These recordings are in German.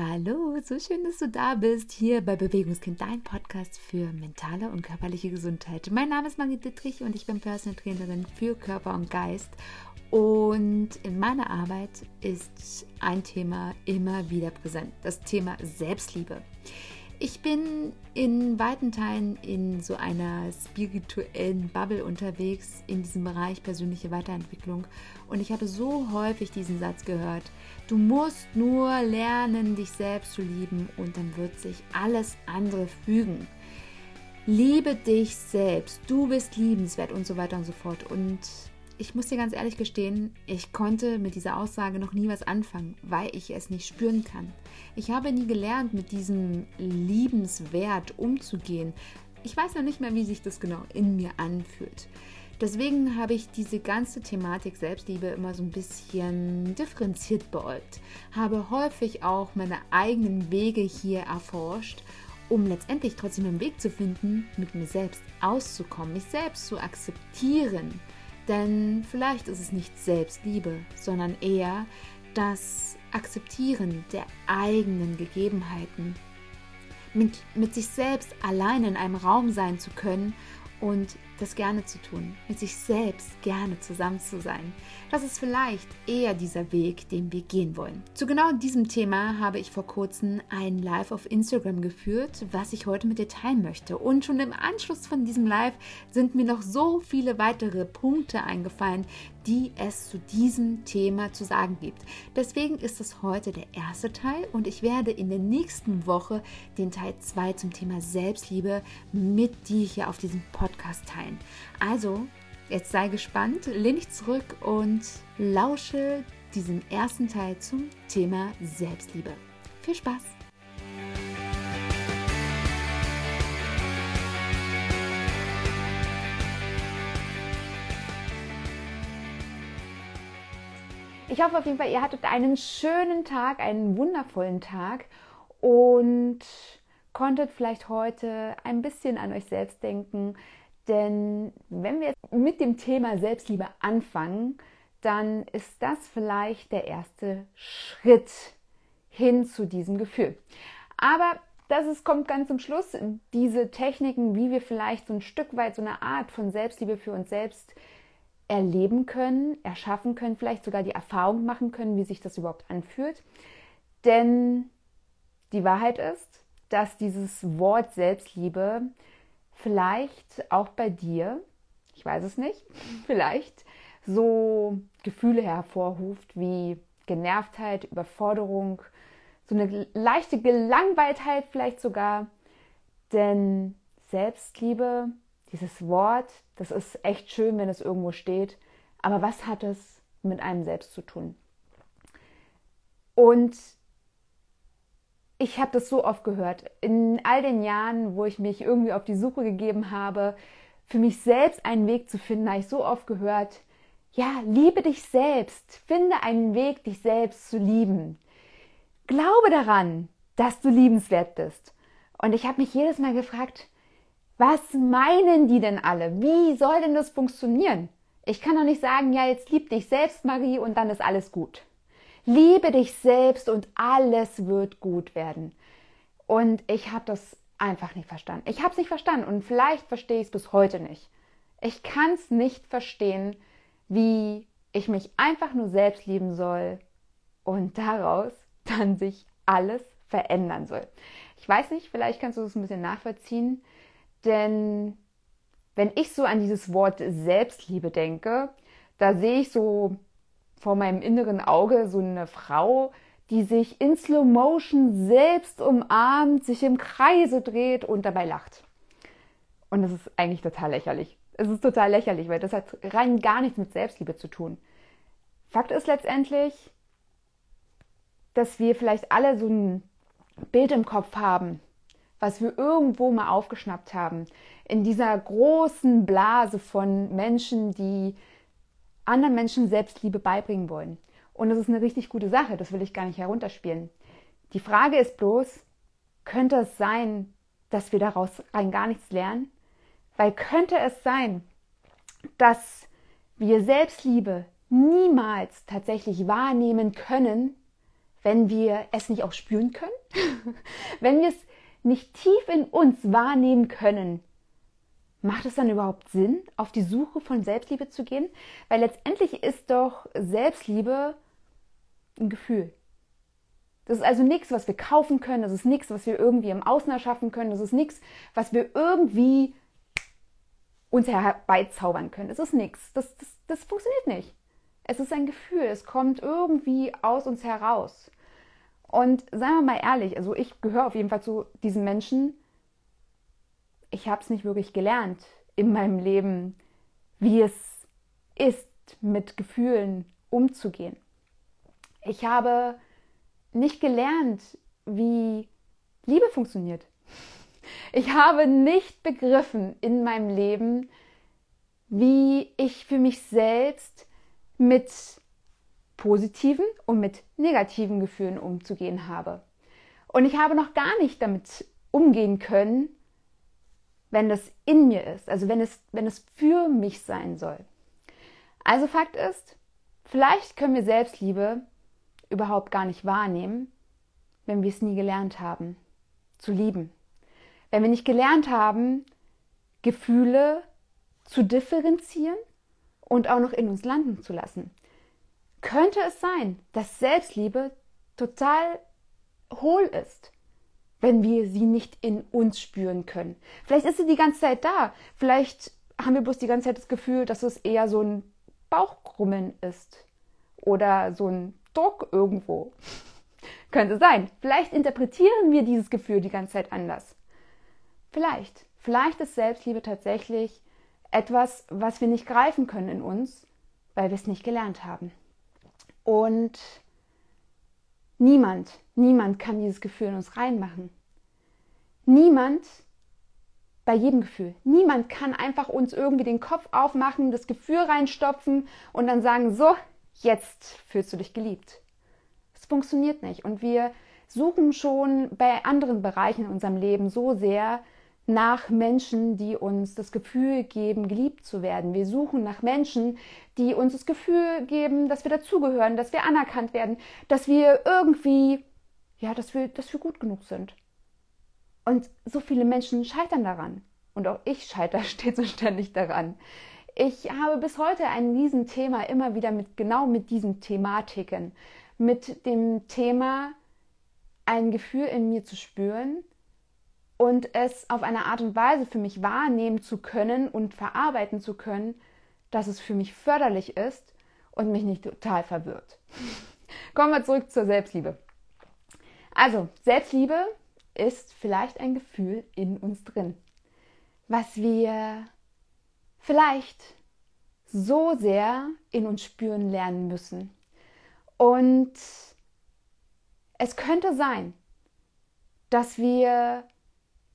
Hallo, so schön, dass du da bist, hier bei Bewegungskind, dein Podcast für mentale und körperliche Gesundheit. Mein Name ist Marie Dittrich und ich bin Personal Trainerin für Körper und Geist. Und in meiner Arbeit ist ein Thema immer wieder präsent, das Thema Selbstliebe. Ich bin in weiten Teilen in so einer spirituellen Bubble unterwegs in diesem Bereich persönliche Weiterentwicklung und ich habe so häufig diesen Satz gehört, du musst nur lernen, dich selbst zu lieben und dann wird sich alles andere fügen. Liebe dich selbst, du bist liebenswert und so weiter und so fort und ich muss dir ganz ehrlich gestehen, ich konnte mit dieser Aussage noch nie was anfangen, weil ich es nicht spüren kann. Ich habe nie gelernt, mit diesem Liebenswert umzugehen. Ich weiß noch nicht mehr, wie sich das genau in mir anfühlt. Deswegen habe ich diese ganze Thematik Selbstliebe immer so ein bisschen differenziert beäugt, habe häufig auch meine eigenen Wege hier erforscht, um letztendlich trotzdem einen Weg zu finden, mit mir selbst auszukommen, mich selbst zu akzeptieren denn vielleicht ist es nicht Selbstliebe, sondern eher das Akzeptieren der eigenen Gegebenheiten. Mit, mit sich selbst allein in einem Raum sein zu können und das gerne zu tun, mit sich selbst gerne zusammen zu sein. Das ist vielleicht eher dieser Weg, den wir gehen wollen. Zu genau diesem Thema habe ich vor kurzem ein Live auf Instagram geführt, was ich heute mit dir teilen möchte. Und schon im Anschluss von diesem Live sind mir noch so viele weitere Punkte eingefallen, die es zu diesem Thema zu sagen gibt. Deswegen ist es heute der erste Teil und ich werde in der nächsten Woche den Teil 2 zum Thema Selbstliebe mit dir hier auf diesem Podcast teilen. Also, jetzt sei gespannt, lehn dich zurück und lausche diesem ersten Teil zum Thema Selbstliebe. Viel Spaß! Ich hoffe auf jeden Fall, ihr hattet einen schönen Tag, einen wundervollen Tag und konntet vielleicht heute ein bisschen an euch selbst denken. Denn wenn wir mit dem Thema Selbstliebe anfangen, dann ist das vielleicht der erste Schritt hin zu diesem Gefühl. Aber das ist, kommt ganz zum Schluss. Diese Techniken, wie wir vielleicht so ein Stück weit so eine Art von Selbstliebe für uns selbst erleben können, erschaffen können, vielleicht sogar die Erfahrung machen können, wie sich das überhaupt anfühlt. Denn die Wahrheit ist, dass dieses Wort Selbstliebe vielleicht auch bei dir, ich weiß es nicht, vielleicht so Gefühle hervorruft wie Genervtheit, Überforderung, so eine leichte Gelangweiltheit vielleicht sogar. Denn Selbstliebe dieses Wort, das ist echt schön, wenn es irgendwo steht, aber was hat es mit einem selbst zu tun? Und ich habe das so oft gehört. In all den Jahren, wo ich mich irgendwie auf die Suche gegeben habe, für mich selbst einen Weg zu finden, habe ich so oft gehört, ja, liebe dich selbst, finde einen Weg, dich selbst zu lieben. Glaube daran, dass du liebenswert bist. Und ich habe mich jedes Mal gefragt, was meinen die denn alle? Wie soll denn das funktionieren? Ich kann doch nicht sagen, ja, jetzt lieb dich selbst, Marie, und dann ist alles gut. Liebe dich selbst und alles wird gut werden. Und ich habe das einfach nicht verstanden. Ich habe es nicht verstanden und vielleicht verstehe ich es bis heute nicht. Ich kann es nicht verstehen, wie ich mich einfach nur selbst lieben soll und daraus dann sich alles verändern soll. Ich weiß nicht, vielleicht kannst du das ein bisschen nachvollziehen. Denn wenn ich so an dieses Wort Selbstliebe denke, da sehe ich so vor meinem inneren Auge so eine Frau, die sich in Slow Motion selbst umarmt, sich im Kreise dreht und dabei lacht. Und das ist eigentlich total lächerlich. Es ist total lächerlich, weil das hat rein gar nichts mit Selbstliebe zu tun. Fakt ist letztendlich, dass wir vielleicht alle so ein Bild im Kopf haben, was wir irgendwo mal aufgeschnappt haben, in dieser großen Blase von Menschen, die anderen Menschen Selbstliebe beibringen wollen. Und das ist eine richtig gute Sache, das will ich gar nicht herunterspielen. Die Frage ist bloß, könnte es sein, dass wir daraus rein gar nichts lernen? Weil könnte es sein, dass wir Selbstliebe niemals tatsächlich wahrnehmen können, wenn wir es nicht auch spüren können? wenn wir es nicht tief in uns wahrnehmen können, macht es dann überhaupt Sinn, auf die Suche von Selbstliebe zu gehen? Weil letztendlich ist doch Selbstliebe ein Gefühl. Das ist also nichts, was wir kaufen können, das ist nichts, was wir irgendwie im Außen erschaffen können, das ist nichts, was wir irgendwie uns herbeizaubern können. Das ist nichts. Das, das, das funktioniert nicht. Es ist ein Gefühl, es kommt irgendwie aus uns heraus. Und seien wir mal ehrlich, also ich gehöre auf jeden Fall zu diesen Menschen, ich habe es nicht wirklich gelernt in meinem Leben, wie es ist, mit Gefühlen umzugehen. Ich habe nicht gelernt, wie Liebe funktioniert. Ich habe nicht begriffen in meinem Leben, wie ich für mich selbst mit positiven und mit negativen Gefühlen umzugehen habe. Und ich habe noch gar nicht damit umgehen können, wenn das in mir ist, also wenn es, wenn es für mich sein soll. Also Fakt ist, vielleicht können wir Selbstliebe überhaupt gar nicht wahrnehmen, wenn wir es nie gelernt haben, zu lieben. Wenn wir nicht gelernt haben, Gefühle zu differenzieren und auch noch in uns landen zu lassen. Könnte es sein, dass Selbstliebe total hohl ist, wenn wir sie nicht in uns spüren können? Vielleicht ist sie die ganze Zeit da. Vielleicht haben wir bloß die ganze Zeit das Gefühl, dass es eher so ein Bauchkrummeln ist oder so ein Druck irgendwo. Könnte sein. Vielleicht interpretieren wir dieses Gefühl die ganze Zeit anders. Vielleicht. Vielleicht ist Selbstliebe tatsächlich etwas, was wir nicht greifen können in uns, weil wir es nicht gelernt haben. Und niemand, niemand kann dieses Gefühl in uns reinmachen. Niemand, bei jedem Gefühl, niemand kann einfach uns irgendwie den Kopf aufmachen, das Gefühl reinstopfen und dann sagen, so, jetzt fühlst du dich geliebt. Es funktioniert nicht. Und wir suchen schon bei anderen Bereichen in unserem Leben so sehr nach Menschen, die uns das Gefühl geben, geliebt zu werden. Wir suchen nach Menschen, die uns das Gefühl geben, dass wir dazugehören, dass wir anerkannt werden, dass wir irgendwie, ja, dass wir, dass wir gut genug sind. Und so viele Menschen scheitern daran. Und auch ich scheitere stets und ständig daran. Ich habe bis heute ein Riesenthema immer wieder mit genau mit diesen Thematiken. Mit dem Thema, ein Gefühl in mir zu spüren, und es auf eine Art und Weise für mich wahrnehmen zu können und verarbeiten zu können, dass es für mich förderlich ist und mich nicht total verwirrt. Kommen wir zurück zur Selbstliebe. Also, Selbstliebe ist vielleicht ein Gefühl in uns drin, was wir vielleicht so sehr in uns spüren lernen müssen. Und es könnte sein, dass wir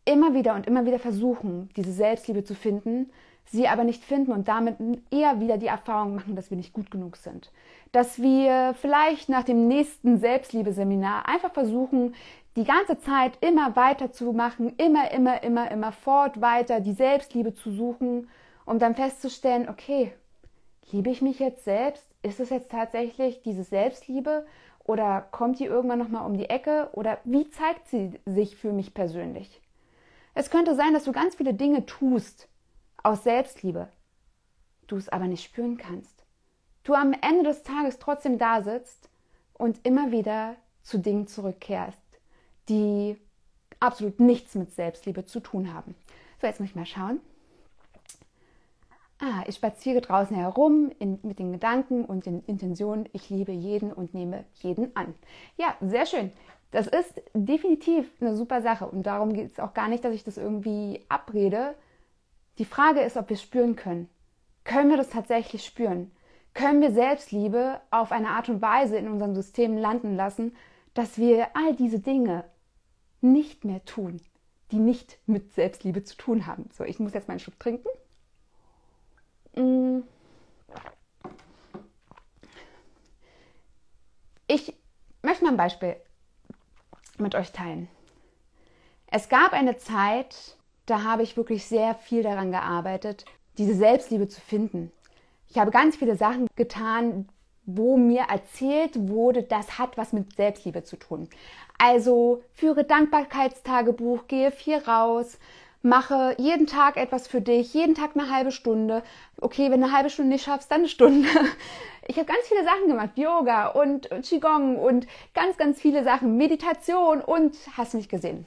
immer wieder und immer wieder versuchen, diese Selbstliebe zu finden, sie aber nicht finden und damit eher wieder die Erfahrung machen, dass wir nicht gut genug sind. Dass wir vielleicht nach dem nächsten Selbstliebeseminar einfach versuchen, die ganze Zeit immer weiter zu machen, immer, immer, immer, immer fort weiter die Selbstliebe zu suchen, um dann festzustellen, okay, liebe ich mich jetzt selbst? Ist es jetzt tatsächlich diese Selbstliebe oder kommt die irgendwann nochmal um die Ecke oder wie zeigt sie sich für mich persönlich? Es könnte sein, dass du ganz viele Dinge tust aus Selbstliebe, du es aber nicht spüren kannst. Du am Ende des Tages trotzdem da sitzt und immer wieder zu Dingen zurückkehrst, die absolut nichts mit Selbstliebe zu tun haben. So, jetzt muss ich mal schauen. Ah, ich spaziere draußen herum in, mit den Gedanken und den Intentionen, ich liebe jeden und nehme jeden an. Ja, sehr schön. Das ist definitiv eine super Sache und darum geht es auch gar nicht, dass ich das irgendwie abrede. Die Frage ist, ob wir spüren können. Können wir das tatsächlich spüren? Können wir Selbstliebe auf eine Art und Weise in unserem System landen lassen, dass wir all diese Dinge nicht mehr tun, die nicht mit Selbstliebe zu tun haben? So, ich muss jetzt mal einen Schluck trinken. Mm. Ich möchte mal ein Beispiel mit euch teilen. Es gab eine Zeit, da habe ich wirklich sehr viel daran gearbeitet, diese Selbstliebe zu finden. Ich habe ganz viele Sachen getan, wo mir erzählt wurde, das hat was mit Selbstliebe zu tun. Also führe Dankbarkeitstagebuch, gehe viel raus, mache jeden Tag etwas für dich, jeden Tag eine halbe Stunde. Okay, wenn du eine halbe Stunde nicht schaffst, dann eine Stunde. Ich habe ganz viele Sachen gemacht, Yoga und Qigong und ganz, ganz viele Sachen, Meditation und hast mich gesehen.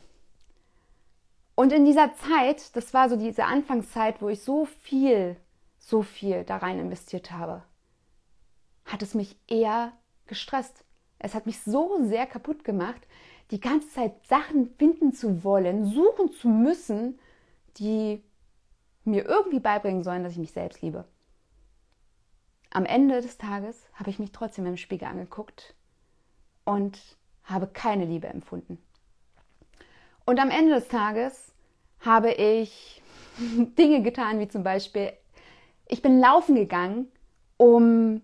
Und in dieser Zeit, das war so diese Anfangszeit, wo ich so viel, so viel da rein investiert habe, hat es mich eher gestresst. Es hat mich so sehr kaputt gemacht, die ganze Zeit Sachen finden zu wollen, suchen zu müssen, die mir irgendwie beibringen sollen, dass ich mich selbst liebe. Am Ende des Tages habe ich mich trotzdem im Spiegel angeguckt und habe keine Liebe empfunden. Und am Ende des Tages habe ich Dinge getan, wie zum Beispiel, ich bin laufen gegangen, um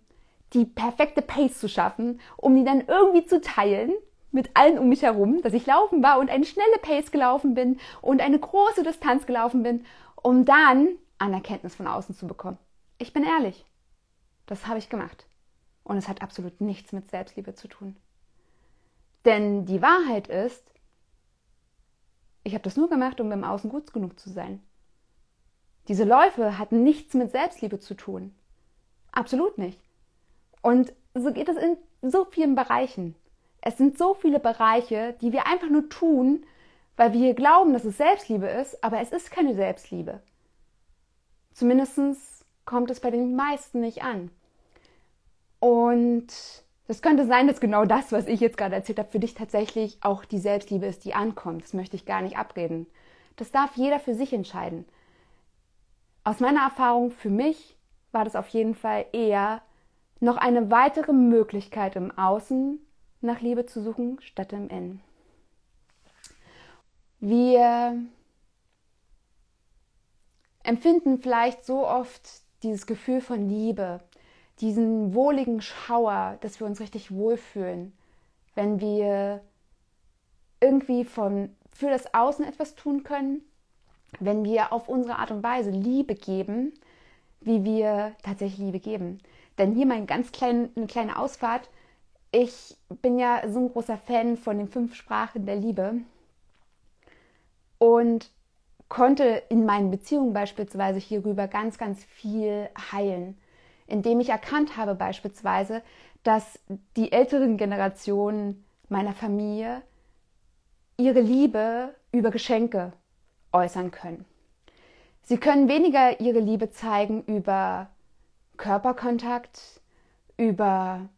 die perfekte Pace zu schaffen, um die dann irgendwie zu teilen mit allen um mich herum, dass ich laufen war und eine schnelle Pace gelaufen bin und eine große Distanz gelaufen bin, um dann Anerkenntnis von außen zu bekommen. Ich bin ehrlich, das habe ich gemacht. Und es hat absolut nichts mit Selbstliebe zu tun. Denn die Wahrheit ist, ich habe das nur gemacht, um beim Außen gut genug zu sein. Diese Läufe hatten nichts mit Selbstliebe zu tun. Absolut nicht. Und so geht es in so vielen Bereichen. Es sind so viele Bereiche, die wir einfach nur tun, weil wir glauben, dass es Selbstliebe ist, aber es ist keine Selbstliebe. Zumindest kommt es bei den meisten nicht an. Und das könnte sein, dass genau das, was ich jetzt gerade erzählt habe, für dich tatsächlich auch die Selbstliebe ist, die ankommt. Das möchte ich gar nicht abreden. Das darf jeder für sich entscheiden. Aus meiner Erfahrung für mich war das auf jeden Fall eher noch eine weitere Möglichkeit im Außen nach Liebe zu suchen, statt im Innen. Wir empfinden vielleicht so oft dieses Gefühl von Liebe, diesen wohligen Schauer, dass wir uns richtig wohlfühlen, wenn wir irgendwie von, für das Außen etwas tun können, wenn wir auf unsere Art und Weise Liebe geben, wie wir tatsächlich Liebe geben. Denn hier mal ganz klein, eine kleine Ausfahrt ich bin ja so ein großer Fan von den fünf Sprachen der Liebe und konnte in meinen Beziehungen beispielsweise hierüber ganz, ganz viel heilen, indem ich erkannt habe beispielsweise, dass die älteren Generationen meiner Familie ihre Liebe über Geschenke äußern können. Sie können weniger ihre Liebe zeigen über Körperkontakt, über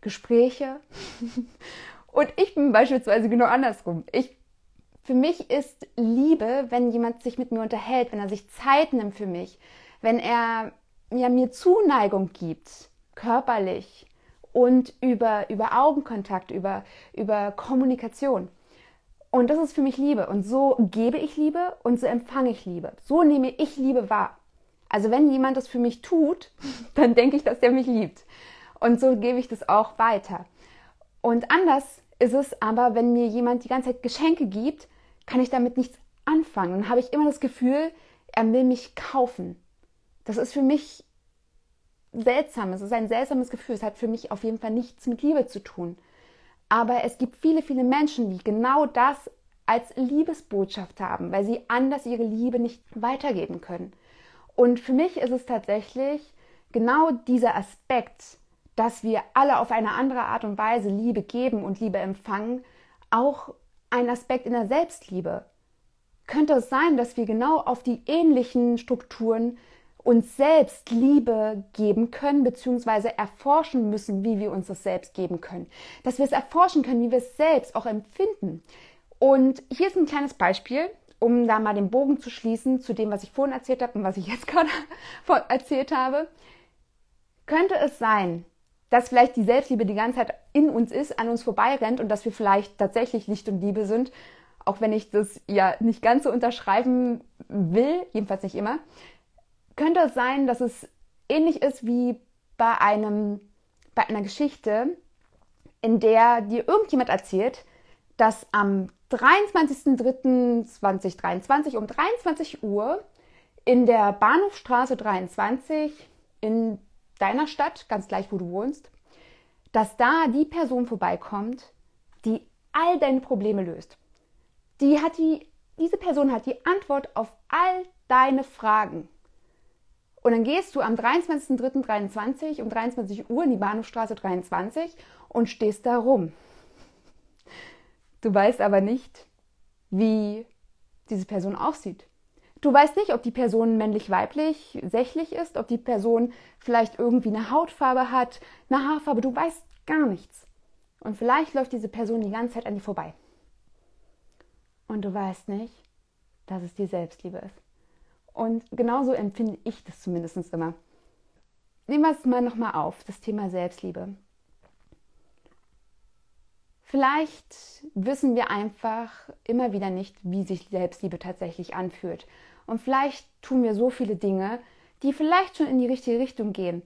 Gespräche. Und ich bin beispielsweise genau andersrum. Ich, für mich ist Liebe, wenn jemand sich mit mir unterhält, wenn er sich Zeit nimmt für mich, wenn er ja, mir Zuneigung gibt, körperlich und über, über Augenkontakt, über, über Kommunikation. Und das ist für mich Liebe. Und so gebe ich Liebe und so empfange ich Liebe. So nehme ich Liebe wahr. Also wenn jemand das für mich tut, dann denke ich, dass der mich liebt. Und so gebe ich das auch weiter. Und anders ist es aber, wenn mir jemand die ganze Zeit Geschenke gibt, kann ich damit nichts anfangen. Dann habe ich immer das Gefühl, er will mich kaufen. Das ist für mich seltsam. Es ist ein seltsames Gefühl. Es hat für mich auf jeden Fall nichts mit Liebe zu tun. Aber es gibt viele, viele Menschen, die genau das als Liebesbotschaft haben, weil sie anders ihre Liebe nicht weitergeben können. Und für mich ist es tatsächlich genau dieser Aspekt, dass wir alle auf eine andere Art und Weise Liebe geben und Liebe empfangen, auch ein Aspekt in der Selbstliebe. Könnte es sein, dass wir genau auf die ähnlichen Strukturen uns selbst Liebe geben können, beziehungsweise erforschen müssen, wie wir uns das selbst geben können. Dass wir es erforschen können, wie wir es selbst auch empfinden. Und hier ist ein kleines Beispiel, um da mal den Bogen zu schließen zu dem, was ich vorhin erzählt habe und was ich jetzt gerade erzählt habe. Könnte es sein, dass vielleicht die Selbstliebe die ganze Zeit in uns ist, an uns vorbeirennt und dass wir vielleicht tatsächlich Licht und Liebe sind, auch wenn ich das ja nicht ganz so unterschreiben will, jedenfalls nicht immer, könnte es sein, dass es ähnlich ist wie bei einem, bei einer Geschichte, in der dir irgendjemand erzählt, dass am 23.03.2023 um 23 Uhr in der Bahnhofstraße 23 in deiner Stadt, ganz gleich wo du wohnst, dass da die Person vorbeikommt, die all deine Probleme löst. Die hat die, diese Person hat die Antwort auf all deine Fragen. Und dann gehst du am 23.03.23 um 23 Uhr in die Bahnhofstraße 23 und stehst da rum. Du weißt aber nicht, wie diese Person aussieht. Du weißt nicht, ob die Person männlich-weiblich, sächlich ist, ob die Person vielleicht irgendwie eine Hautfarbe hat, eine Haarfarbe. Du weißt gar nichts. Und vielleicht läuft diese Person die ganze Zeit an dir vorbei. Und du weißt nicht, dass es die Selbstliebe ist. Und genauso empfinde ich das zumindest immer. Nehmen wir es mal nochmal auf, das Thema Selbstliebe. Vielleicht wissen wir einfach immer wieder nicht, wie sich Selbstliebe tatsächlich anfühlt. Und vielleicht tun wir so viele Dinge, die vielleicht schon in die richtige Richtung gehen,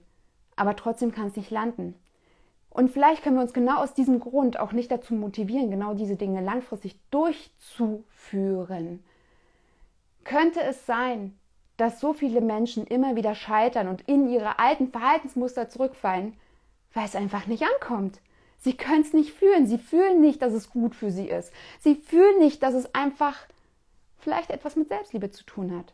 aber trotzdem kann es nicht landen. Und vielleicht können wir uns genau aus diesem Grund auch nicht dazu motivieren, genau diese Dinge langfristig durchzuführen. Könnte es sein, dass so viele Menschen immer wieder scheitern und in ihre alten Verhaltensmuster zurückfallen, weil es einfach nicht ankommt? Sie können es nicht fühlen. Sie fühlen nicht, dass es gut für sie ist. Sie fühlen nicht, dass es einfach vielleicht etwas mit Selbstliebe zu tun hat.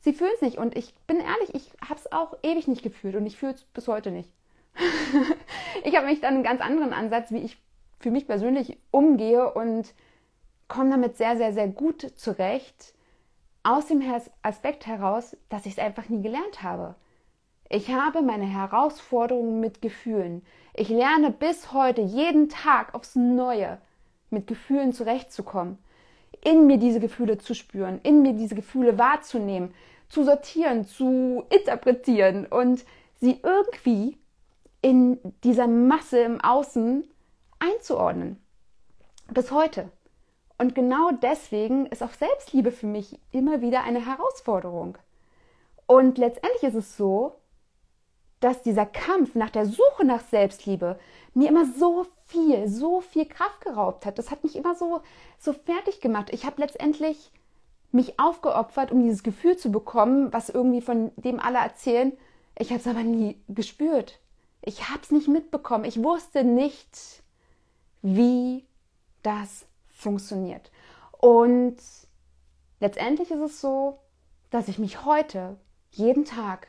Sie fühlen es nicht. Und ich bin ehrlich, ich habe es auch ewig nicht gefühlt und ich fühle es bis heute nicht. ich habe mich dann einen ganz anderen Ansatz, wie ich für mich persönlich umgehe und komme damit sehr, sehr, sehr gut zurecht. Aus dem Aspekt heraus, dass ich es einfach nie gelernt habe. Ich habe meine Herausforderungen mit Gefühlen. Ich lerne bis heute jeden Tag aufs Neue mit Gefühlen zurechtzukommen, in mir diese Gefühle zu spüren, in mir diese Gefühle wahrzunehmen, zu sortieren, zu interpretieren und sie irgendwie in dieser Masse im Außen einzuordnen. Bis heute. Und genau deswegen ist auch Selbstliebe für mich immer wieder eine Herausforderung. Und letztendlich ist es so, dass dieser Kampf nach der Suche nach Selbstliebe mir immer so viel, so viel Kraft geraubt hat. Das hat mich immer so, so fertig gemacht. Ich habe letztendlich mich aufgeopfert, um dieses Gefühl zu bekommen, was irgendwie von dem alle erzählen. Ich habe es aber nie gespürt. Ich habe es nicht mitbekommen. Ich wusste nicht, wie das funktioniert. Und letztendlich ist es so, dass ich mich heute jeden Tag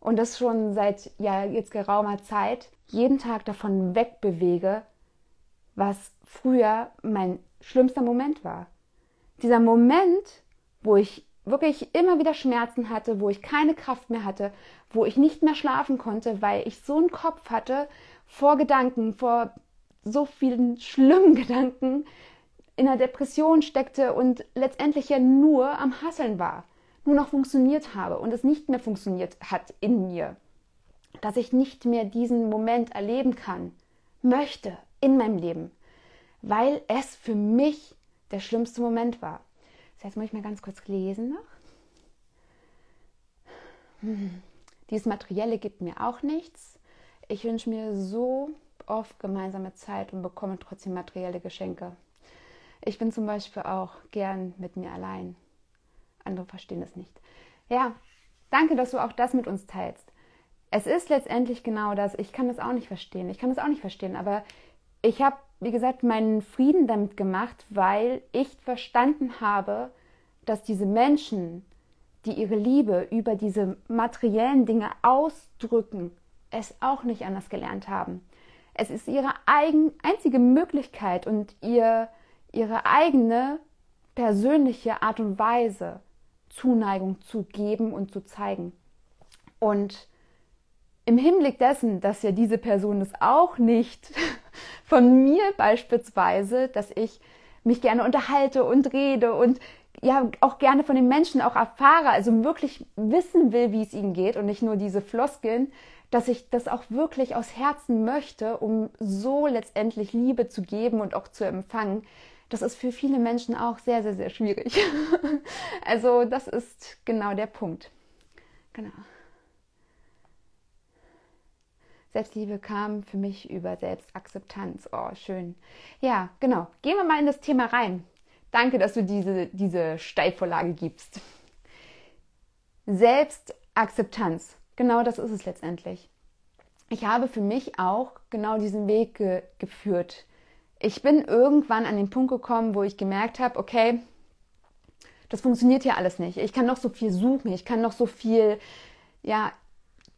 und das schon seit ja jetzt geraumer Zeit jeden Tag davon wegbewege, was früher mein schlimmster Moment war. Dieser Moment, wo ich wirklich immer wieder Schmerzen hatte, wo ich keine Kraft mehr hatte, wo ich nicht mehr schlafen konnte, weil ich so einen Kopf hatte vor Gedanken, vor so vielen schlimmen Gedanken, in der Depression steckte und letztendlich ja nur am Hasseln war nur noch funktioniert habe und es nicht mehr funktioniert hat in mir, dass ich nicht mehr diesen Moment erleben kann, möchte in meinem Leben, weil es für mich der schlimmste Moment war. Das heißt, muss ich mal ganz kurz lesen noch. Hm. Dieses Materielle gibt mir auch nichts. Ich wünsche mir so oft gemeinsame Zeit und bekomme trotzdem materielle Geschenke. Ich bin zum Beispiel auch gern mit mir allein andere verstehen es nicht. Ja, danke, dass du auch das mit uns teilst. Es ist letztendlich genau das. Ich kann das auch nicht verstehen. Ich kann das auch nicht verstehen. Aber ich habe, wie gesagt, meinen Frieden damit gemacht, weil ich verstanden habe, dass diese Menschen, die ihre Liebe über diese materiellen Dinge ausdrücken, es auch nicht anders gelernt haben. Es ist ihre eigen, einzige Möglichkeit und ihr, ihre eigene persönliche Art und Weise, Zuneigung zu geben und zu zeigen. Und im Hinblick dessen, dass ja diese Person es auch nicht von mir beispielsweise, dass ich mich gerne unterhalte und rede und ja auch gerne von den Menschen auch erfahre, also wirklich wissen will, wie es ihnen geht und nicht nur diese Floskeln, dass ich das auch wirklich aus Herzen möchte, um so letztendlich Liebe zu geben und auch zu empfangen, das ist für viele Menschen auch sehr, sehr, sehr schwierig. also das ist genau der Punkt. Genau. Selbstliebe kam für mich über Selbstakzeptanz. Oh, schön. Ja, genau. Gehen wir mal in das Thema rein. Danke, dass du diese, diese Steilvorlage gibst. Selbstakzeptanz. Genau das ist es letztendlich. ich habe für mich auch genau diesen Weg ge geführt. Ich bin irgendwann an den Punkt gekommen, wo ich gemerkt habe, okay, das funktioniert hier alles nicht. Ich kann noch so viel suchen, ich kann noch so viel, ja,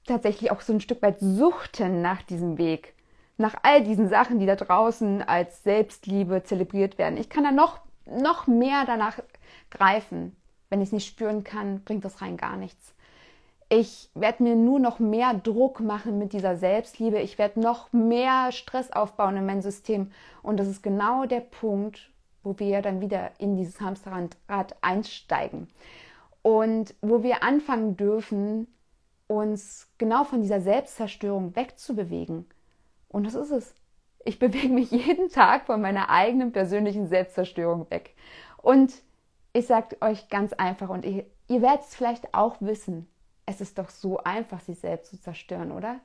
tatsächlich auch so ein Stück weit suchten nach diesem Weg, nach all diesen Sachen, die da draußen als Selbstliebe zelebriert werden. Ich kann da noch, noch mehr danach greifen. Wenn ich es nicht spüren kann, bringt das rein gar nichts. Ich werde mir nur noch mehr Druck machen mit dieser Selbstliebe. Ich werde noch mehr Stress aufbauen in mein System. Und das ist genau der Punkt, wo wir dann wieder in dieses Hamsterrad einsteigen. Und wo wir anfangen dürfen, uns genau von dieser Selbstzerstörung wegzubewegen. Und das ist es. Ich bewege mich jeden Tag von meiner eigenen persönlichen Selbstzerstörung weg. Und ich sage euch ganz einfach, und ihr, ihr werdet es vielleicht auch wissen, es ist doch so einfach, sich selbst zu zerstören, oder?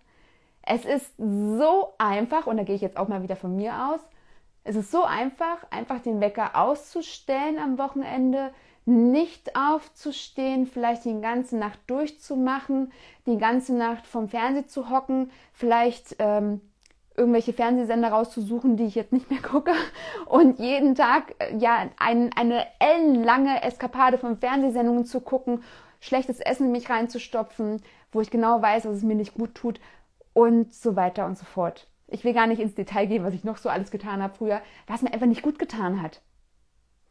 Es ist so einfach, und da gehe ich jetzt auch mal wieder von mir aus, es ist so einfach, einfach den Wecker auszustellen am Wochenende, nicht aufzustehen, vielleicht die ganze Nacht durchzumachen, die ganze Nacht vom Fernseher zu hocken, vielleicht ähm, irgendwelche Fernsehsender rauszusuchen, die ich jetzt nicht mehr gucke und jeden Tag äh, ja ein, eine ellenlange Eskapade von Fernsehsendungen zu gucken schlechtes Essen in mich reinzustopfen, wo ich genau weiß, dass es mir nicht gut tut und so weiter und so fort. Ich will gar nicht ins Detail gehen, was ich noch so alles getan habe früher, was mir einfach nicht gut getan hat.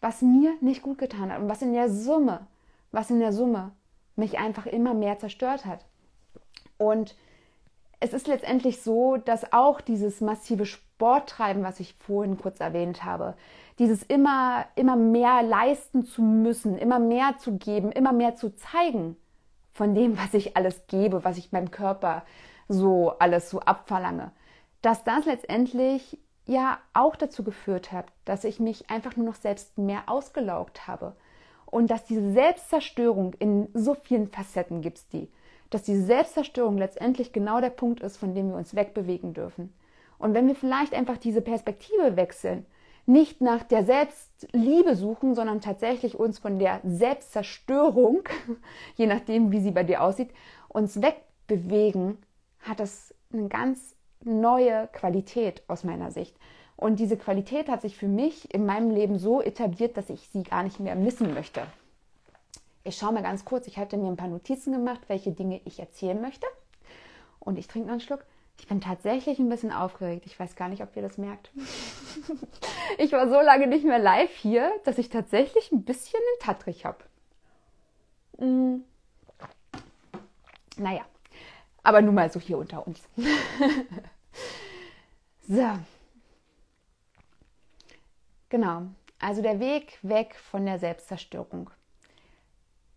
Was mir nicht gut getan hat und was in der Summe, was in der Summe mich einfach immer mehr zerstört hat. Und es ist letztendlich so, dass auch dieses massive Sporttreiben, was ich vorhin kurz erwähnt habe, dieses immer, immer mehr leisten zu müssen, immer mehr zu geben, immer mehr zu zeigen von dem, was ich alles gebe, was ich meinem Körper so alles so abverlange, dass das letztendlich ja auch dazu geführt hat, dass ich mich einfach nur noch selbst mehr ausgelaugt habe. Und dass diese Selbstzerstörung in so vielen Facetten gibt es die, dass diese Selbstzerstörung letztendlich genau der Punkt ist, von dem wir uns wegbewegen dürfen. Und wenn wir vielleicht einfach diese Perspektive wechseln nicht nach der Selbstliebe suchen, sondern tatsächlich uns von der Selbstzerstörung, je nachdem, wie sie bei dir aussieht, uns wegbewegen, hat das eine ganz neue Qualität aus meiner Sicht. Und diese Qualität hat sich für mich in meinem Leben so etabliert, dass ich sie gar nicht mehr missen möchte. Ich schaue mal ganz kurz, ich hatte mir ein paar Notizen gemacht, welche Dinge ich erzählen möchte. Und ich trinke noch einen Schluck. Ich bin tatsächlich ein bisschen aufgeregt. Ich weiß gar nicht, ob ihr das merkt. ich war so lange nicht mehr live hier, dass ich tatsächlich ein bisschen einen Tattrich habe. Mm. Naja, aber nun mal so hier unter uns. so. Genau, also der Weg weg von der Selbstzerstörung.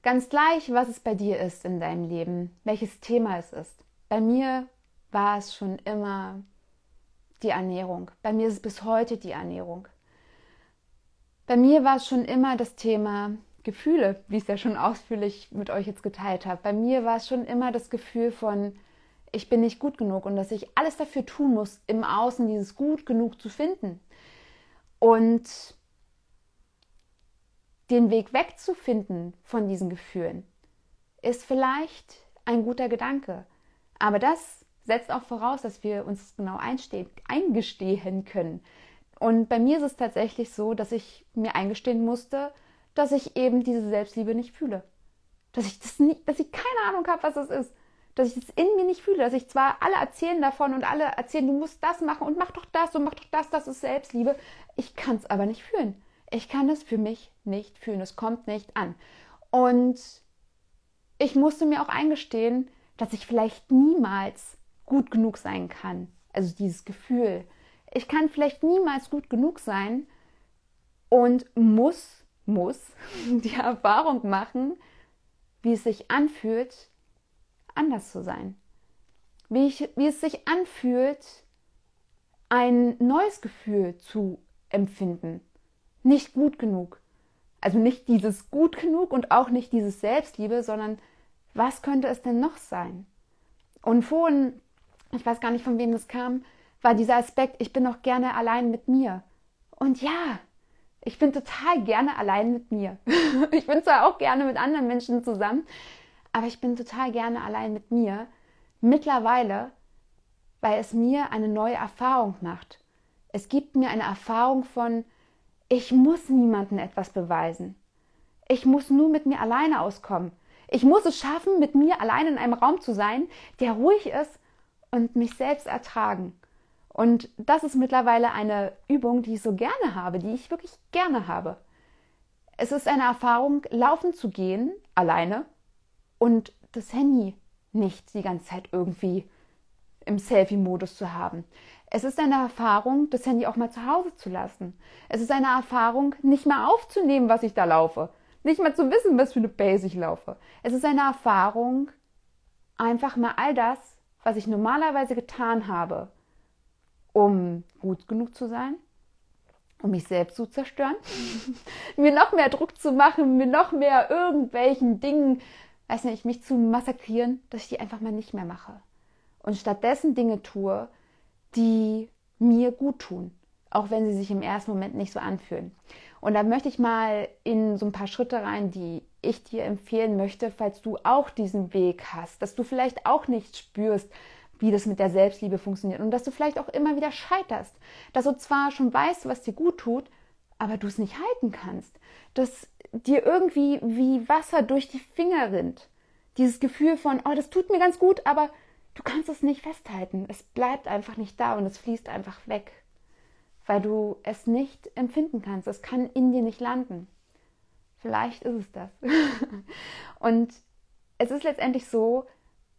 Ganz gleich, was es bei dir ist in deinem Leben, welches Thema es ist. Bei mir war es schon immer die Ernährung. Bei mir ist es bis heute die Ernährung. Bei mir war es schon immer das Thema Gefühle, wie ich es ja schon ausführlich mit euch jetzt geteilt habe. Bei mir war es schon immer das Gefühl von, ich bin nicht gut genug und dass ich alles dafür tun muss, im Außen dieses gut genug zu finden. Und den Weg wegzufinden von diesen Gefühlen ist vielleicht ein guter Gedanke. Aber das setzt auch voraus, dass wir uns genau eingestehen können. Und bei mir ist es tatsächlich so, dass ich mir eingestehen musste, dass ich eben diese Selbstliebe nicht fühle. Dass ich das nicht, dass ich keine Ahnung habe, was das ist. Dass ich das in mir nicht fühle. Dass ich zwar alle erzählen davon und alle erzählen, du musst das machen und mach doch das und mach doch das, das ist Selbstliebe. Ich kann es aber nicht fühlen. Ich kann es für mich nicht fühlen. Es kommt nicht an. Und ich musste mir auch eingestehen, dass ich vielleicht niemals gut genug sein kann. Also dieses Gefühl. Ich kann vielleicht niemals gut genug sein und muss, muss die Erfahrung machen, wie es sich anfühlt, anders zu sein. Wie, ich, wie es sich anfühlt, ein neues Gefühl zu empfinden. Nicht gut genug. Also nicht dieses gut genug und auch nicht dieses Selbstliebe, sondern was könnte es denn noch sein? Und vorhin ich weiß gar nicht, von wem das kam, war dieser Aspekt, ich bin auch gerne allein mit mir. Und ja, ich bin total gerne allein mit mir. ich bin zwar auch gerne mit anderen Menschen zusammen, aber ich bin total gerne allein mit mir. Mittlerweile weil es mir eine neue Erfahrung macht. Es gibt mir eine Erfahrung von, ich muss niemandem etwas beweisen. Ich muss nur mit mir alleine auskommen. Ich muss es schaffen, mit mir allein in einem Raum zu sein, der ruhig ist und mich selbst ertragen. Und das ist mittlerweile eine Übung, die ich so gerne habe, die ich wirklich gerne habe. Es ist eine Erfahrung, laufen zu gehen, alleine, und das Handy nicht die ganze Zeit irgendwie im Selfie-Modus zu haben. Es ist eine Erfahrung, das Handy auch mal zu Hause zu lassen. Es ist eine Erfahrung, nicht mal aufzunehmen, was ich da laufe. Nicht mal zu wissen, was für eine Base ich laufe. Es ist eine Erfahrung, einfach mal all das, was ich normalerweise getan habe, um gut genug zu sein, um mich selbst zu zerstören, mir noch mehr Druck zu machen, mir noch mehr irgendwelchen Dingen, weiß nicht, mich zu massakrieren, dass ich die einfach mal nicht mehr mache. Und stattdessen Dinge tue, die mir gut tun, auch wenn sie sich im ersten Moment nicht so anfühlen. Und da möchte ich mal in so ein paar Schritte rein, die ich dir empfehlen möchte, falls du auch diesen Weg hast, dass du vielleicht auch nicht spürst, wie das mit der Selbstliebe funktioniert und dass du vielleicht auch immer wieder scheiterst, dass du zwar schon weißt, was dir gut tut, aber du es nicht halten kannst, dass dir irgendwie wie Wasser durch die Finger rinnt. Dieses Gefühl von, oh, das tut mir ganz gut, aber du kannst es nicht festhalten. Es bleibt einfach nicht da und es fließt einfach weg weil du es nicht empfinden kannst. Es kann in dir nicht landen. Vielleicht ist es das. und es ist letztendlich so,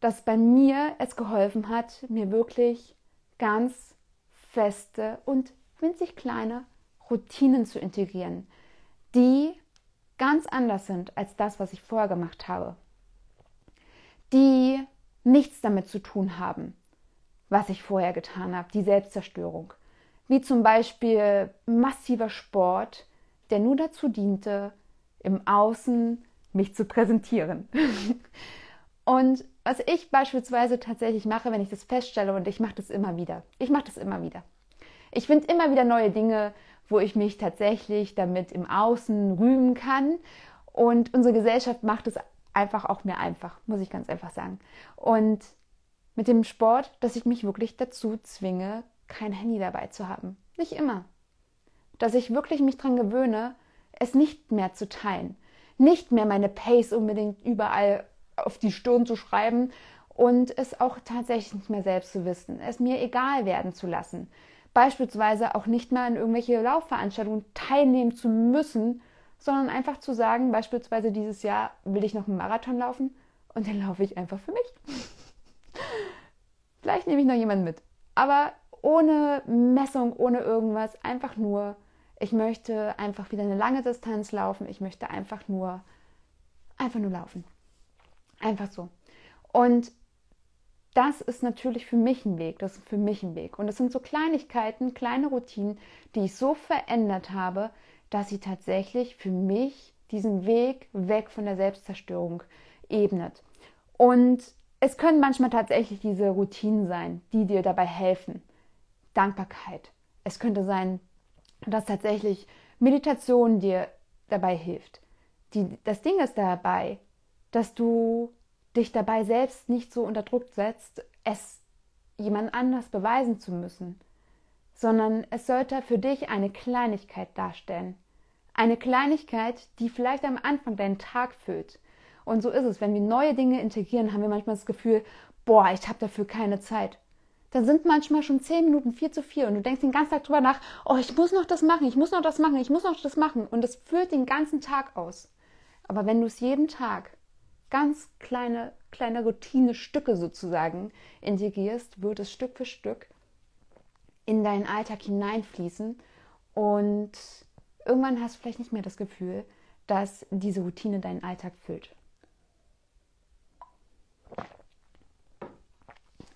dass bei mir es geholfen hat, mir wirklich ganz feste und winzig kleine Routinen zu integrieren, die ganz anders sind als das, was ich vorher gemacht habe, die nichts damit zu tun haben, was ich vorher getan habe, die Selbstzerstörung, wie zum Beispiel massiver Sport, der nur dazu diente, im Außen mich zu präsentieren. und was ich beispielsweise tatsächlich mache, wenn ich das feststelle, und ich mache das immer wieder, ich mache das immer wieder. Ich finde immer wieder neue Dinge, wo ich mich tatsächlich damit im Außen rühmen kann. Und unsere Gesellschaft macht es einfach auch mir einfach, muss ich ganz einfach sagen. Und mit dem Sport, dass ich mich wirklich dazu zwinge, kein Handy dabei zu haben. Nicht immer. Dass ich wirklich mich daran gewöhne, es nicht mehr zu teilen. Nicht mehr meine Pace unbedingt überall auf die Stirn zu schreiben und es auch tatsächlich nicht mehr selbst zu wissen. Es mir egal werden zu lassen. Beispielsweise auch nicht mal in irgendwelche Laufveranstaltungen teilnehmen zu müssen, sondern einfach zu sagen, beispielsweise dieses Jahr will ich noch einen Marathon laufen und den laufe ich einfach für mich. Vielleicht nehme ich noch jemanden mit. Aber ohne Messung, ohne irgendwas, einfach nur, ich möchte einfach wieder eine lange Distanz laufen, ich möchte einfach nur, einfach nur laufen. Einfach so. Und das ist natürlich für mich ein Weg, das ist für mich ein Weg. Und das sind so Kleinigkeiten, kleine Routinen, die ich so verändert habe, dass sie tatsächlich für mich diesen Weg weg von der Selbstzerstörung ebnet. Und es können manchmal tatsächlich diese Routinen sein, die dir dabei helfen. Dankbarkeit. Es könnte sein, dass tatsächlich Meditation dir dabei hilft. Die, das Ding ist dabei, dass du dich dabei selbst nicht so unter Druck setzt, es jemand anders beweisen zu müssen, sondern es sollte für dich eine Kleinigkeit darstellen. Eine Kleinigkeit, die vielleicht am Anfang deinen Tag füllt. Und so ist es. Wenn wir neue Dinge integrieren, haben wir manchmal das Gefühl, boah, ich habe dafür keine Zeit dann sind manchmal schon zehn Minuten viel zu viel und du denkst den ganzen Tag drüber nach, oh, ich muss noch das machen, ich muss noch das machen, ich muss noch das machen und es füllt den ganzen Tag aus. Aber wenn du es jeden Tag ganz kleine, kleine Routine-Stücke sozusagen integrierst, wird es Stück für Stück in deinen Alltag hineinfließen und irgendwann hast du vielleicht nicht mehr das Gefühl, dass diese Routine deinen Alltag füllt.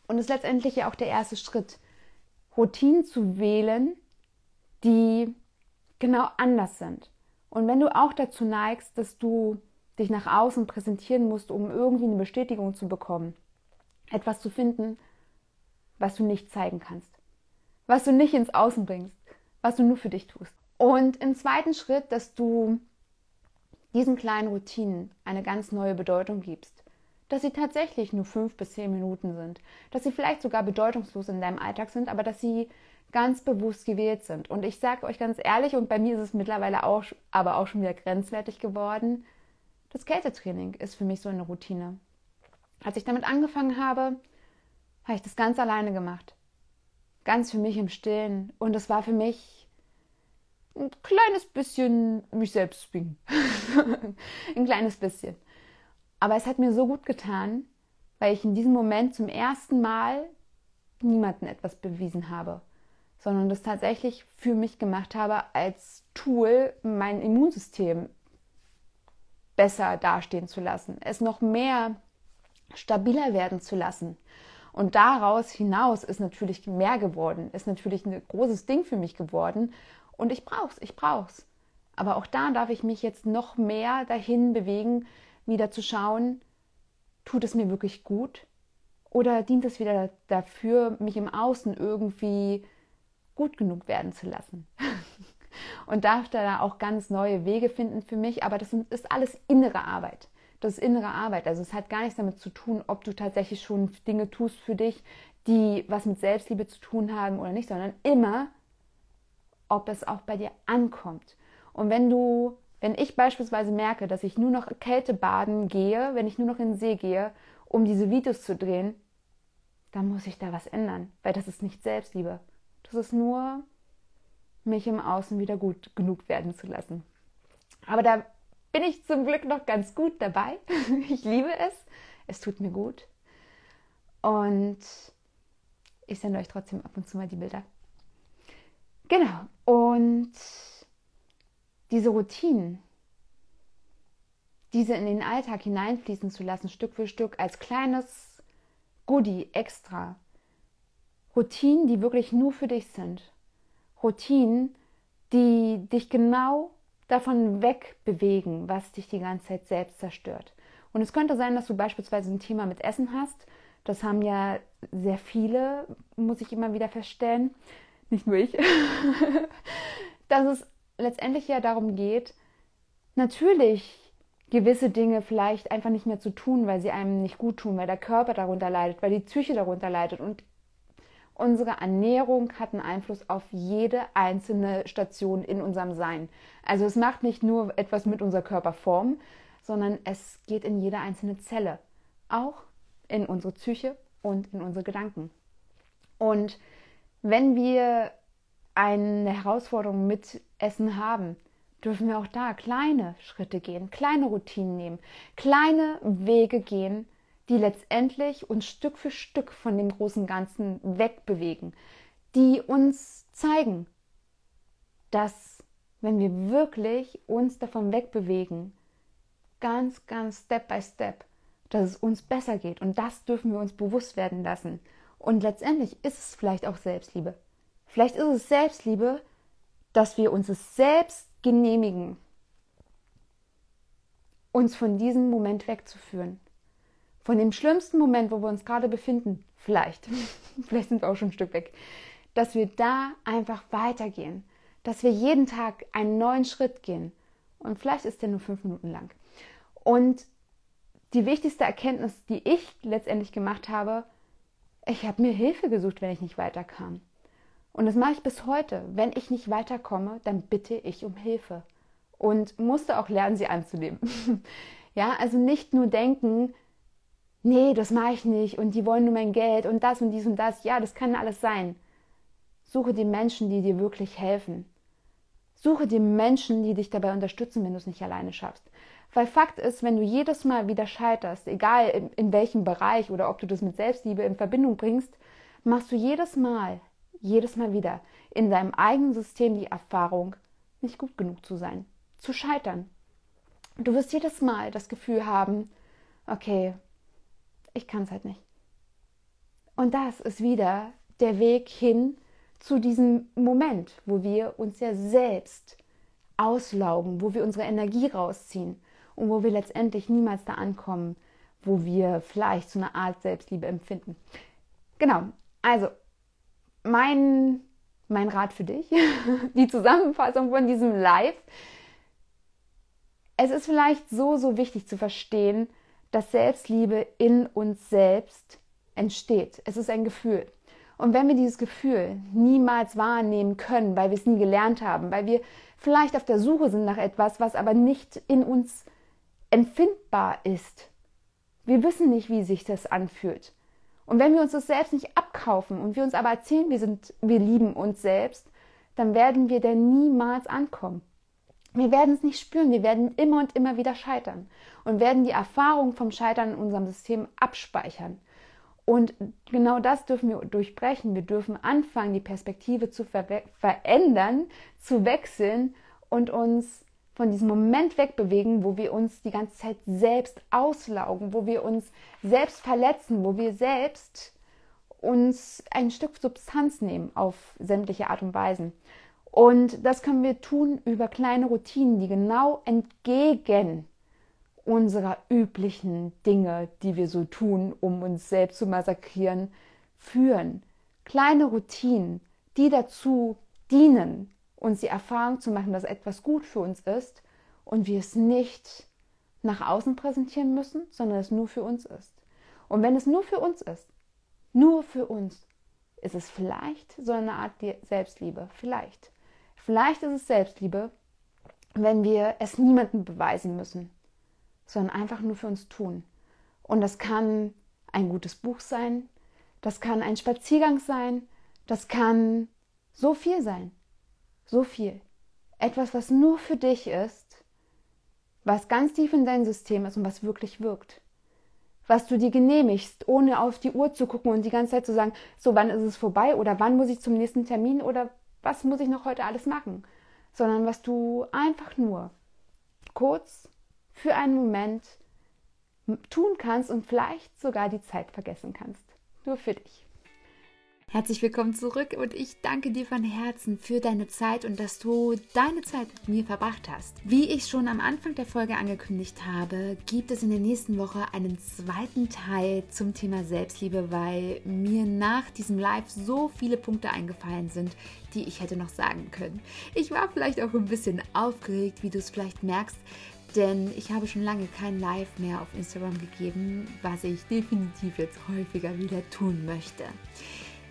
Und das ist letztendlich ja auch der erste Schritt, Routinen zu wählen, die genau anders sind. Und wenn du auch dazu neigst, dass du dich nach außen präsentieren musst, um irgendwie eine Bestätigung zu bekommen, etwas zu finden, was du nicht zeigen kannst, was du nicht ins Außen bringst, was du nur für dich tust. Und im zweiten Schritt, dass du diesen kleinen Routinen eine ganz neue Bedeutung gibst, dass sie tatsächlich nur fünf bis zehn Minuten sind, dass sie vielleicht sogar bedeutungslos in deinem Alltag sind, aber dass sie ganz bewusst gewählt sind. Und ich sage euch ganz ehrlich, und bei mir ist es mittlerweile auch, aber auch schon wieder grenzwertig geworden, das Kältetraining ist für mich so eine Routine. Als ich damit angefangen habe, habe ich das ganz alleine gemacht. Ganz für mich im Stillen. Und es war für mich ein kleines bisschen mich selbst zwingen. ein kleines bisschen. Aber es hat mir so gut getan, weil ich in diesem Moment zum ersten Mal niemandem etwas bewiesen habe, sondern das tatsächlich für mich gemacht habe als Tool, mein Immunsystem besser dastehen zu lassen, es noch mehr stabiler werden zu lassen. Und daraus hinaus ist natürlich mehr geworden, ist natürlich ein großes Ding für mich geworden. Und ich brauch's, ich brauch's. Aber auch da darf ich mich jetzt noch mehr dahin bewegen, wieder zu schauen, tut es mir wirklich gut? Oder dient es wieder dafür, mich im Außen irgendwie gut genug werden zu lassen? Und darf da auch ganz neue Wege finden für mich, aber das ist alles innere Arbeit das ist innere Arbeit. Also es hat gar nichts damit zu tun, ob du tatsächlich schon Dinge tust für dich, die was mit Selbstliebe zu tun haben oder nicht, sondern immer, ob es auch bei dir ankommt. Und wenn du, wenn ich beispielsweise merke, dass ich nur noch Kältebaden gehe, wenn ich nur noch in den See gehe, um diese Videos zu drehen, dann muss ich da was ändern, weil das ist nicht Selbstliebe. Das ist nur, mich im Außen wieder gut genug werden zu lassen. Aber da bin ich zum Glück noch ganz gut dabei. Ich liebe es. Es tut mir gut. Und ich sende euch trotzdem ab und zu mal die Bilder. Genau. Und diese Routinen, diese in den Alltag hineinfließen zu lassen, Stück für Stück, als kleines Goodie extra. Routinen, die wirklich nur für dich sind. Routinen, die dich genau davon wegbewegen, was dich die ganze Zeit selbst zerstört. Und es könnte sein, dass du beispielsweise ein Thema mit Essen hast. Das haben ja sehr viele, muss ich immer wieder feststellen. Nicht nur ich. dass es letztendlich ja darum geht, natürlich gewisse Dinge vielleicht einfach nicht mehr zu tun, weil sie einem nicht gut tun, weil der Körper darunter leidet, weil die Psyche darunter leidet. Und Unsere Ernährung hat einen Einfluss auf jede einzelne Station in unserem Sein. Also es macht nicht nur etwas mit unserer Körperform, sondern es geht in jede einzelne Zelle, auch in unsere Psyche und in unsere Gedanken. Und wenn wir eine Herausforderung mit Essen haben, dürfen wir auch da kleine Schritte gehen, kleine Routinen nehmen, kleine Wege gehen, die letztendlich uns Stück für Stück von dem großen Ganzen wegbewegen, die uns zeigen, dass wenn wir wirklich uns davon wegbewegen, ganz, ganz Step by Step, dass es uns besser geht. Und das dürfen wir uns bewusst werden lassen. Und letztendlich ist es vielleicht auch Selbstliebe. Vielleicht ist es Selbstliebe, dass wir uns es selbst genehmigen, uns von diesem Moment wegzuführen von dem schlimmsten Moment, wo wir uns gerade befinden, vielleicht, vielleicht sind wir auch schon ein Stück weg, dass wir da einfach weitergehen, dass wir jeden Tag einen neuen Schritt gehen. Und vielleicht ist der nur fünf Minuten lang. Und die wichtigste Erkenntnis, die ich letztendlich gemacht habe, ich habe mir Hilfe gesucht, wenn ich nicht weiterkam. Und das mache ich bis heute. Wenn ich nicht weiterkomme, dann bitte ich um Hilfe. Und musste auch lernen, sie anzunehmen. ja, also nicht nur denken, nee, das mache ich nicht und die wollen nur mein Geld und das und dies und das. Ja, das kann alles sein. Suche die Menschen, die dir wirklich helfen. Suche die Menschen, die dich dabei unterstützen, wenn du es nicht alleine schaffst. Weil Fakt ist, wenn du jedes Mal wieder scheiterst, egal in, in welchem Bereich oder ob du das mit Selbstliebe in Verbindung bringst, machst du jedes Mal, jedes Mal wieder in deinem eigenen System die Erfahrung, nicht gut genug zu sein, zu scheitern. Du wirst jedes Mal das Gefühl haben, okay, ich kann es halt nicht. Und das ist wieder der Weg hin zu diesem Moment, wo wir uns ja selbst auslaugen, wo wir unsere Energie rausziehen und wo wir letztendlich niemals da ankommen, wo wir vielleicht so eine Art Selbstliebe empfinden. Genau, also mein, mein Rat für dich, die Zusammenfassung von diesem Live. Es ist vielleicht so, so wichtig zu verstehen, dass Selbstliebe in uns selbst entsteht. Es ist ein Gefühl. Und wenn wir dieses Gefühl niemals wahrnehmen können, weil wir es nie gelernt haben, weil wir vielleicht auf der Suche sind nach etwas, was aber nicht in uns empfindbar ist, wir wissen nicht, wie sich das anfühlt. Und wenn wir uns das selbst nicht abkaufen und wir uns aber erzählen, wir sind, wir lieben uns selbst, dann werden wir da niemals ankommen. Wir werden es nicht spüren, wir werden immer und immer wieder scheitern und werden die Erfahrung vom Scheitern in unserem System abspeichern. Und genau das dürfen wir durchbrechen. Wir dürfen anfangen, die Perspektive zu ver verändern, zu wechseln und uns von diesem Moment wegbewegen, wo wir uns die ganze Zeit selbst auslaugen, wo wir uns selbst verletzen, wo wir selbst uns ein Stück Substanz nehmen auf sämtliche Art und Weisen. Und das können wir tun über kleine Routinen, die genau entgegen unserer üblichen Dinge, die wir so tun, um uns selbst zu massakrieren, führen. Kleine Routinen, die dazu dienen, uns die Erfahrung zu machen, dass etwas gut für uns ist und wir es nicht nach außen präsentieren müssen, sondern es nur für uns ist. Und wenn es nur für uns ist, nur für uns, ist es vielleicht so eine Art Selbstliebe. Vielleicht. Vielleicht ist es Selbstliebe, wenn wir es niemandem beweisen müssen, sondern einfach nur für uns tun. Und das kann ein gutes Buch sein, das kann ein Spaziergang sein, das kann so viel sein. So viel. Etwas, was nur für dich ist, was ganz tief in dein System ist und was wirklich wirkt. Was du dir genehmigst, ohne auf die Uhr zu gucken und die ganze Zeit zu sagen, so wann ist es vorbei oder wann muss ich zum nächsten Termin oder was muss ich noch heute alles machen, sondern was du einfach nur kurz für einen Moment tun kannst und vielleicht sogar die Zeit vergessen kannst. Nur für dich. Herzlich willkommen zurück und ich danke dir von Herzen für deine Zeit und dass du deine Zeit mit mir verbracht hast. Wie ich schon am Anfang der Folge angekündigt habe, gibt es in der nächsten Woche einen zweiten Teil zum Thema Selbstliebe, weil mir nach diesem Live so viele Punkte eingefallen sind, die ich hätte noch sagen können. Ich war vielleicht auch ein bisschen aufgeregt, wie du es vielleicht merkst, denn ich habe schon lange kein Live mehr auf Instagram gegeben, was ich definitiv jetzt häufiger wieder tun möchte.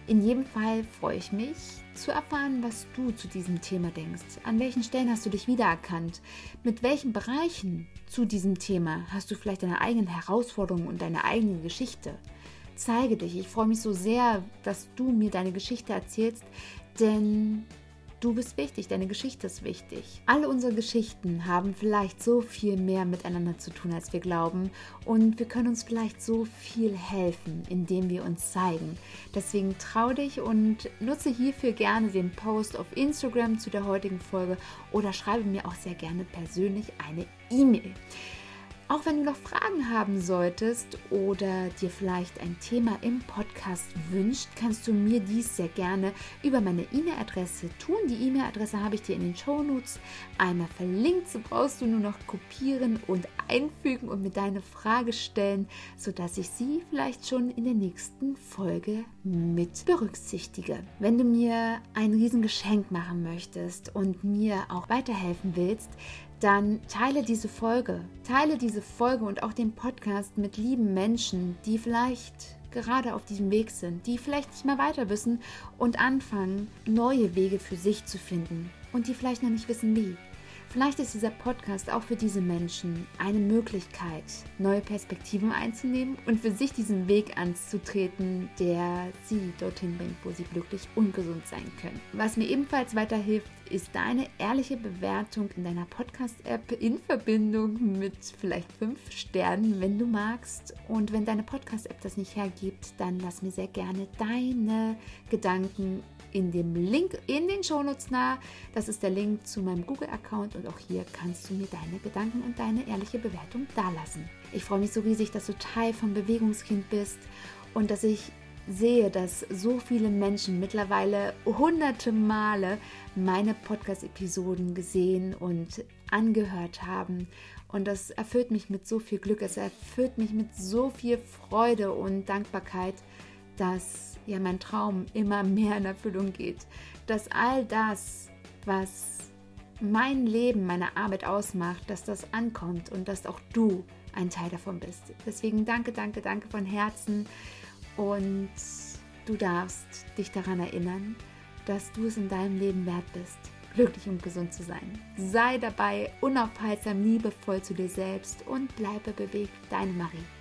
In jedem Fall freue ich mich zu erfahren, was du zu diesem Thema denkst. An welchen Stellen hast du dich wiedererkannt? Mit welchen Bereichen zu diesem Thema hast du vielleicht deine eigenen Herausforderungen und deine eigene Geschichte? Zeige dich. Ich freue mich so sehr, dass du mir deine Geschichte erzählst, denn Du bist wichtig, deine Geschichte ist wichtig. Alle unsere Geschichten haben vielleicht so viel mehr miteinander zu tun, als wir glauben. Und wir können uns vielleicht so viel helfen, indem wir uns zeigen. Deswegen trau dich und nutze hierfür gerne den Post auf Instagram zu der heutigen Folge oder schreibe mir auch sehr gerne persönlich eine E-Mail. Auch wenn du noch Fragen haben solltest oder dir vielleicht ein Thema im Podcast wünscht, kannst du mir dies sehr gerne über meine E-Mail-Adresse tun. Die E-Mail-Adresse habe ich dir in den Show Notes einmal verlinkt. So brauchst du nur noch kopieren und einfügen und mir deine Frage stellen, sodass ich sie vielleicht schon in der nächsten Folge mit berücksichtige. Wenn du mir ein Riesengeschenk machen möchtest und mir auch weiterhelfen willst, dann teile diese Folge. Teile diese Folge und auch den Podcast mit lieben Menschen, die vielleicht gerade auf diesem Weg sind, die vielleicht nicht mehr weiter wissen und anfangen, neue Wege für sich zu finden und die vielleicht noch nicht wissen wie. Vielleicht ist dieser Podcast auch für diese Menschen eine Möglichkeit, neue Perspektiven einzunehmen und für sich diesen Weg anzutreten, der sie dorthin bringt, wo sie glücklich und gesund sein können. Was mir ebenfalls weiterhilft, ist deine ehrliche Bewertung in deiner Podcast-App in Verbindung mit vielleicht fünf Sternen, wenn du magst. Und wenn deine Podcast-App das nicht hergibt, dann lass mir sehr gerne deine Gedanken in dem Link in den Shownotes nah. Das ist der Link zu meinem Google-Account und auch hier kannst du mir deine Gedanken und deine ehrliche Bewertung dalassen. Ich freue mich so riesig, dass du Teil vom Bewegungskind bist und dass ich sehe, dass so viele Menschen mittlerweile hunderte Male meine Podcast-Episoden gesehen und angehört haben. Und das erfüllt mich mit so viel Glück, es erfüllt mich mit so viel Freude und Dankbarkeit, dass ja mein Traum immer mehr in Erfüllung geht. Dass all das, was mein Leben, meine Arbeit ausmacht, dass das ankommt und dass auch du ein Teil davon bist. Deswegen danke, danke, danke von Herzen und du darfst dich daran erinnern, dass du es in deinem Leben wert bist, glücklich und gesund zu sein. Sei dabei unaufhaltsam, liebevoll zu dir selbst und bleibe bewegt, deine Marie.